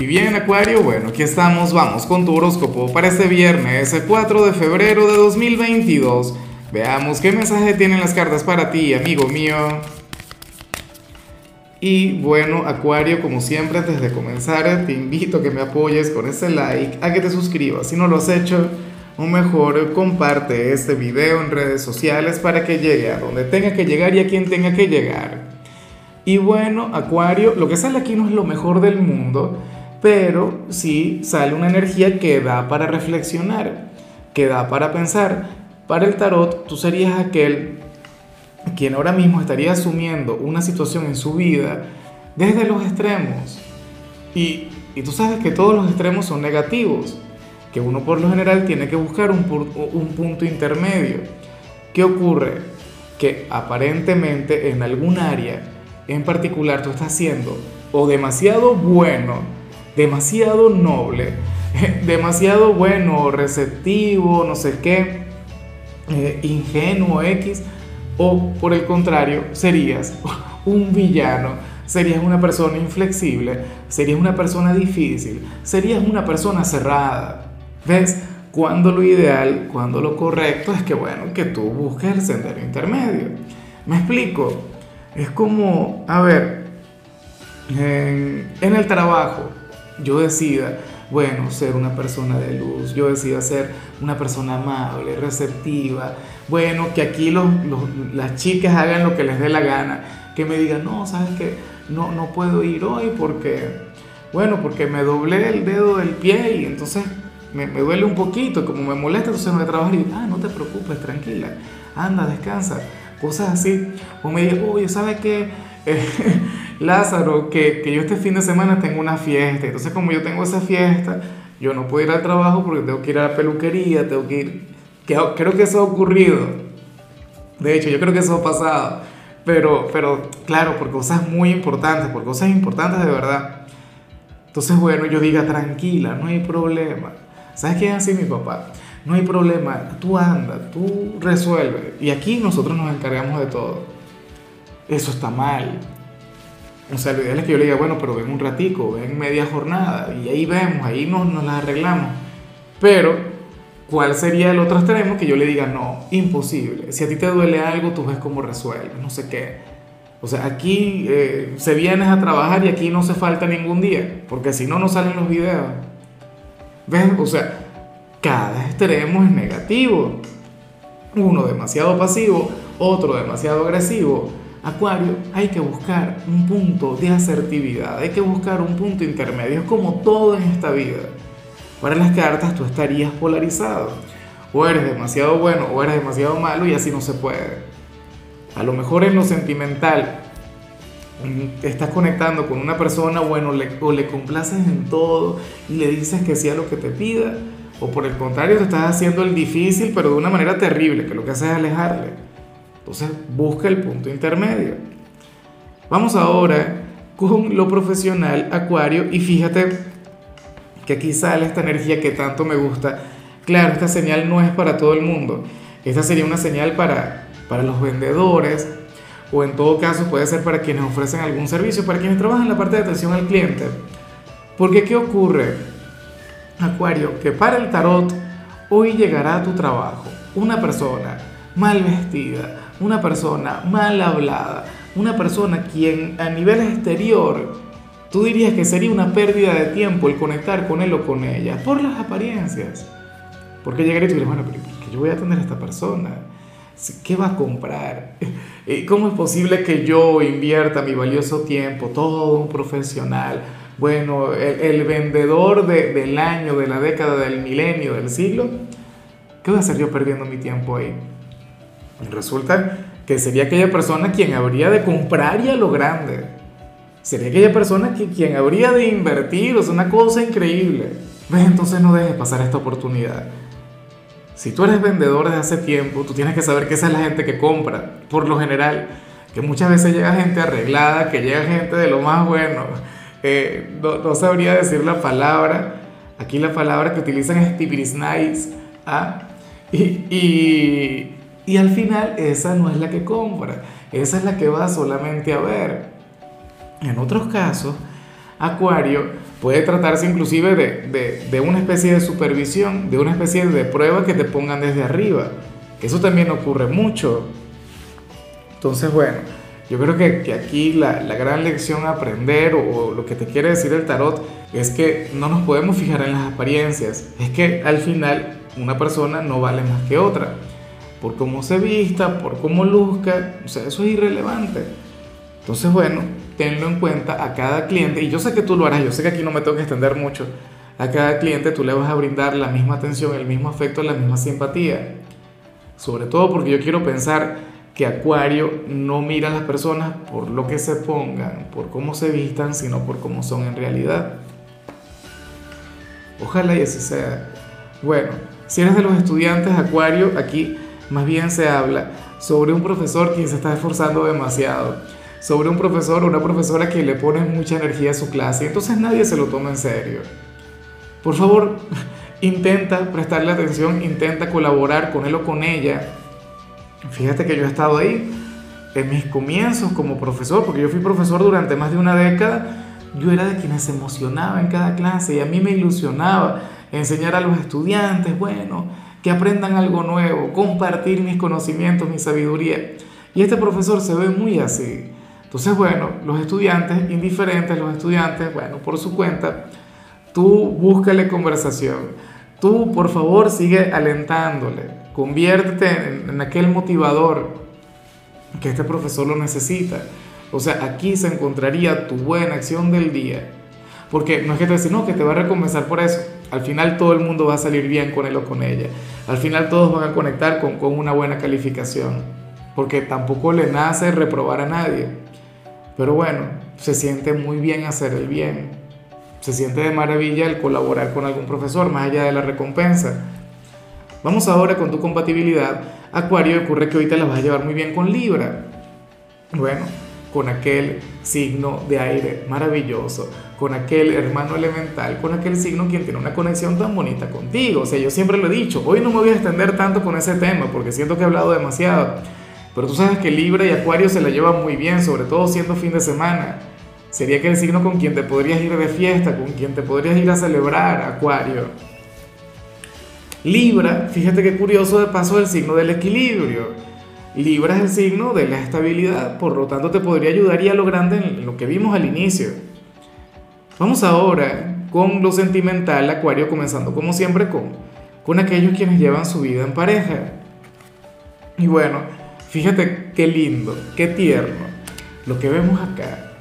Y bien, Acuario, bueno, aquí estamos, vamos con tu horóscopo para este viernes, el 4 de febrero de 2022. Veamos qué mensaje tienen las cartas para ti, amigo mío. Y bueno, Acuario, como siempre, antes de comenzar, te invito a que me apoyes con ese like, a que te suscribas. Si no lo has hecho, o mejor, comparte este video en redes sociales para que llegue a donde tenga que llegar y a quien tenga que llegar. Y bueno, Acuario, lo que sale aquí no es lo mejor del mundo pero sí sale una energía que da para reflexionar, que da para pensar. Para el tarot, tú serías aquel quien ahora mismo estaría asumiendo una situación en su vida desde los extremos. Y, y tú sabes que todos los extremos son negativos, que uno por lo general tiene que buscar un, un punto intermedio. ¿Qué ocurre? Que aparentemente en algún área en particular tú estás siendo o demasiado bueno, demasiado noble, demasiado bueno, receptivo, no sé qué, eh, ingenuo X, o por el contrario, serías un villano, serías una persona inflexible, serías una persona difícil, serías una persona cerrada. ¿Ves? Cuando lo ideal, cuando lo correcto es que, bueno, que tú busques el sendero intermedio. Me explico. Es como, a ver, en, en el trabajo, yo decida, bueno, ser una persona de luz, yo decida ser una persona amable, receptiva, bueno, que aquí los, las chicas hagan lo que les dé la gana, que me digan, no, sabes que no, no puedo ir hoy porque, bueno, porque me doblé el dedo del pie y entonces me, duele un poquito, como me molesta, entonces no voy a trabajar y, ah, no te preocupes, tranquila, anda, descansa, cosas así. O me digan, oye, ¿sabes qué? Lázaro, que, que yo este fin de semana tengo una fiesta, entonces como yo tengo esa fiesta, yo no puedo ir al trabajo porque tengo que ir a la peluquería, tengo que ir... creo que eso ha ocurrido. De hecho, yo creo que eso ha pasado. Pero, pero claro, por cosas muy importantes, por cosas importantes de verdad. Entonces, bueno, yo diga, tranquila, no hay problema. ¿Sabes qué es así mi papá? No hay problema, tú anda, tú resuelve. Y aquí nosotros nos encargamos de todo. Eso está mal. O sea, lo ideal es que yo le diga, bueno, pero ven un ratico, ven media jornada y ahí vemos, ahí nos, nos las arreglamos. Pero, ¿cuál sería el otro extremo? Que yo le diga, no, imposible. Si a ti te duele algo, tú ves cómo resuelves, no sé qué. O sea, aquí eh, se vienes a trabajar y aquí no se falta ningún día, porque si no, no salen los videos. ¿Ves? O sea, cada extremo es negativo. Uno demasiado pasivo, otro demasiado agresivo Acuario, hay que buscar un punto de asertividad, hay que buscar un punto intermedio, como todo en esta vida. Para las cartas tú estarías polarizado, o eres demasiado bueno o eres demasiado malo y así no se puede. A lo mejor en lo sentimental mm, estás conectando con una persona, bueno, o le complaces en todo y le dices que sea lo que te pida, o por el contrario te estás haciendo el difícil pero de una manera terrible, que lo que hace es alejarle. Entonces busca el punto intermedio. Vamos ahora con lo profesional, Acuario, y fíjate que aquí sale esta energía que tanto me gusta. Claro, esta señal no es para todo el mundo. Esta sería una señal para, para los vendedores o en todo caso puede ser para quienes ofrecen algún servicio, para quienes trabajan en la parte de atención al cliente. Porque ¿qué ocurre, Acuario? Que para el tarot hoy llegará a tu trabajo una persona mal vestida, una persona mal hablada, una persona quien a nivel exterior tú dirías que sería una pérdida de tiempo el conectar con él o con ella, por las apariencias. Porque llegaría y tú dirías, bueno, pero ¿qué yo voy a tener a esta persona? ¿Qué va a comprar? ¿Cómo es posible que yo invierta mi valioso tiempo, todo un profesional? Bueno, el, vendedor del año, de la década, del milenio, del siglo. ¿Qué voy a hacer yo perdiendo mi tiempo ahí? Resulta que sería aquella persona quien habría de comprar y a lo grande. Sería aquella persona que, quien habría de invertir, o sea, una cosa increíble. ¿Ves? Entonces no dejes pasar esta oportunidad. Si tú eres vendedor desde hace tiempo, tú tienes que saber que esa es la gente que compra, por lo general. Que muchas veces llega gente arreglada, que llega gente de lo más bueno. Eh, no, sabría decir la palabra. Aquí la palabra que utilizan es tibirisnais. ¿ah? Y, y, y al final esa no es la que compra, esa es la que va solamente a ver. En otros casos, Acuario, puede tratarse inclusive de, de, una especie de supervisión, de una especie de prueba que te pongan desde arriba. Eso también ocurre mucho. Entonces, bueno, yo creo que, que aquí la, la, gran lección a aprender o, o lo que te quiere decir el tarot es que no nos podemos fijar en las apariencias. Es que al final una persona no vale más que otra. Por cómo se vista, por cómo luzca, o sea, eso es irrelevante. Entonces, bueno, tenlo en cuenta a cada cliente, y yo sé que tú lo harás, yo sé que aquí no me tengo que extender mucho, a cada cliente tú le vas a brindar la misma atención, el mismo afecto, la misma simpatía. Sobre todo porque yo quiero pensar que Acuario no mira a las personas por lo que se pongan, por cómo se vistan, sino por cómo son en realidad. Ojalá y así sea. Bueno, si eres de los estudiantes Acuario, aquí más bien se habla sobre un profesor quien se está esforzando demasiado sobre un profesor o una profesora que le pone mucha energía a su clase, entonces nadie se lo toma en serio. Por favor, intenta prestarle atención, intenta colaborar con él o con ella. Fíjate que yo he estado ahí en mis comienzos como profesor, porque yo fui profesor durante más de una década, yo era de quienes se emocionaba en cada clase y a mí me ilusionaba enseñar a los estudiantes, bueno, que aprendan algo nuevo, compartir mis conocimientos, mi sabiduría. Y este profesor se ve muy así. Entonces, bueno, los estudiantes, indiferentes, los estudiantes, bueno, por su cuenta, tú búscale conversación. Tú, por favor, sigue alentándole. Conviértete en, aquel motivador que este profesor lo necesita. O sea, aquí se encontraría tu buena acción del día. Porque no es que te dice, no, que te va a recompensar por eso. Al final todo el mundo va a salir bien con él o con ella. Al final todos van a conectar con, con una buena calificación. Porque tampoco le nace reprobar a nadie. Pero bueno, se siente muy bien hacer el bien. Se siente de maravilla el colaborar con algún profesor, más allá de la recompensa. Vamos ahora con tu compatibilidad. Acuario, ocurre que ahorita la vas a llevar muy bien con Libra. Bueno, con aquel signo de aire maravilloso, con aquel hermano elemental, con aquel signo quien tiene una conexión tan bonita contigo. O sea, yo siempre lo he dicho, hoy no me voy a extender tanto con ese tema porque siento que he hablado demasiado pero tú sabes que Libra y Acuario se la llevan muy bien, sobre todo siendo fin de semana. Sería que el signo con quien te podrías ir de fiesta, con quien te podrías ir a celebrar, Acuario. Libra, fíjate qué curioso de paso el signo del equilibrio. Libra es el signo de la estabilidad, por lo tanto te podría ayudar y a lo grande en lo que vimos al inicio. Vamos ahora con lo sentimental, Acuario, comenzando como siempre con, con aquellos quienes llevan su vida en pareja. Y bueno, Fíjate qué lindo, qué tierno lo que vemos acá.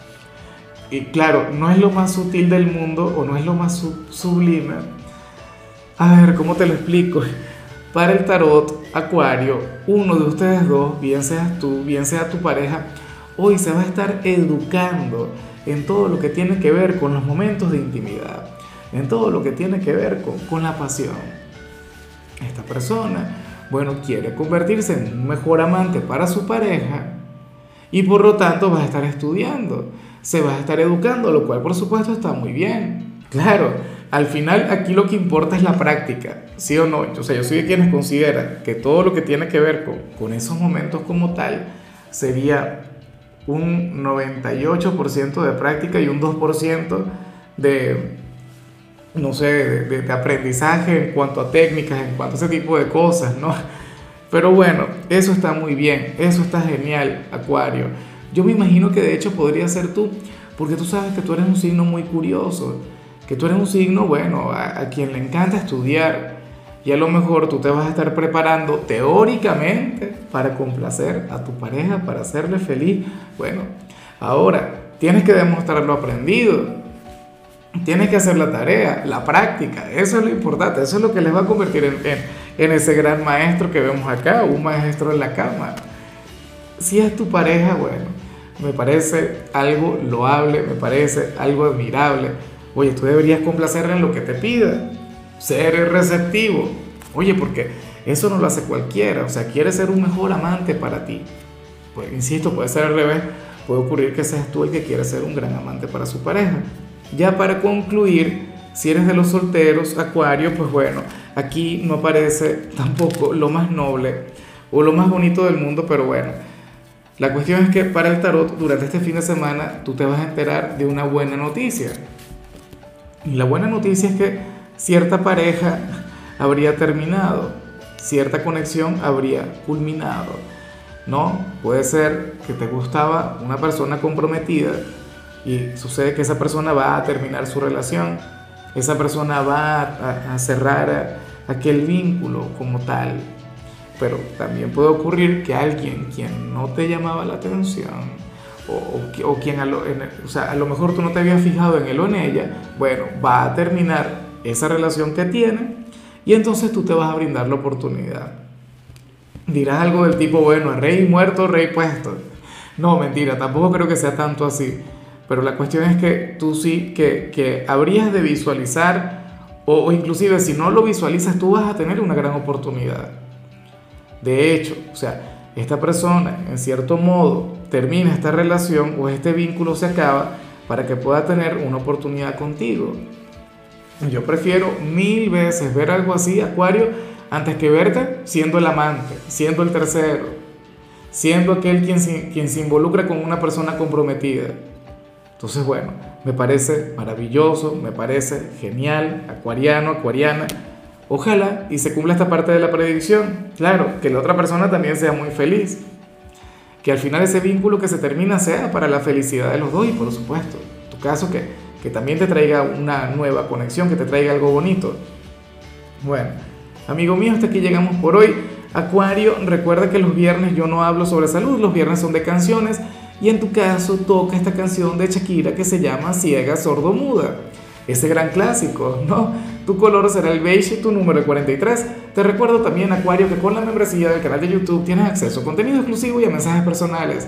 Y claro, no es lo más sutil del mundo o no es lo más sublime. A ver, ¿cómo te lo explico? Para el tarot, Acuario, uno de ustedes dos, bien seas tú, bien sea tu pareja, hoy se va a estar educando en todo lo que tiene que ver con los momentos de intimidad, en todo lo que tiene que ver con, con la pasión. Esta persona bueno, quiere convertirse en un mejor amante para su pareja y por lo tanto va a estar estudiando, se va a estar educando, lo cual por supuesto está muy bien. Claro, al final aquí lo que importa es la práctica, ¿sí o no? O sea, yo soy de quienes consideran que todo lo que tiene que ver con, con esos momentos como tal sería un 98% de práctica y un 2% de, no sé, de, aprendizaje en cuanto a técnicas, en cuanto a ese tipo de cosas, ¿no? Pero bueno, eso está muy bien, eso está genial, Acuario. Yo me imagino que de hecho podría ser tú, porque tú sabes que tú eres un signo muy curioso, que tú eres un signo, bueno, a, a quien le encanta estudiar. Y a lo mejor tú te vas a estar preparando teóricamente para complacer a tu pareja, para hacerle feliz. Bueno, ahora tienes que demostrar lo aprendido. Tienes que hacer la tarea, la práctica, eso es lo importante, eso es lo que les va a convertir en, en, ese gran maestro que vemos acá, un maestro en la cama. Si es tu pareja, bueno, me parece algo loable, me parece algo admirable. Oye, tú deberías complacerle en lo que te pida, ser receptivo. Oye, porque eso no lo hace cualquiera, o sea, quiere ser un mejor amante para ti. Pues, insisto, puede ser al revés, puede ocurrir que seas tú el que quiere ser un gran amante para su pareja. Ya para concluir, si eres de los solteros, Acuario, pues bueno, aquí no aparece tampoco lo más noble o lo más bonito del mundo, pero bueno, la cuestión es que para el tarot, durante este fin de semana, tú te vas a enterar de una buena noticia. Y la buena noticia es que cierta pareja habría terminado, cierta conexión habría culminado. No, puede ser que te gustaba una persona comprometida y sucede que esa persona va a terminar su relación, esa persona va a, cerrar aquel vínculo como tal. Pero también puede ocurrir que alguien quien no te llamaba la atención, o, o, quien a lo, a lo mejor tú no te habías fijado en él o en ella, bueno, va a terminar esa relación que tiene y entonces tú te vas a brindar la oportunidad. Dirás algo del tipo, bueno, rey muerto, rey puesto. No, mentira, tampoco creo que sea tanto así. Pero la cuestión es que tú sí, que, que habrías de visualizar, o, o inclusive si no lo visualizas, tú vas a tener una gran oportunidad. De hecho, o sea, esta persona, en cierto modo, termina esta relación o este vínculo se acaba para que pueda tener una oportunidad contigo. Yo prefiero mil veces ver algo así, Acuario, antes que verte siendo el amante, siendo el tercero, siendo aquel quien se, quien se involucra con una persona comprometida. Entonces, bueno, me parece maravilloso, me parece genial, acuariano, acuariana. Ojalá y se cumpla esta parte de la predicción. Claro, que la otra persona también sea muy feliz que al final ese vínculo que se termina sea para la felicidad de los dos y por supuesto, tu caso que, que también te traiga una nueva conexión, que te traiga algo bonito. Bueno, amigo mío, hasta aquí llegamos por hoy. Acuario, recuerda que los viernes yo no hablo sobre salud, los viernes son de canciones y en tu caso toca esta canción de Shakira que se llama Ciega, Sordo, Muda. Ese gran clásico, ¿no? Tu color será el beige y tu número el 43. Te recuerdo también, Acuario, que con la membresía del canal de YouTube tienes acceso a contenido exclusivo y a mensajes personales.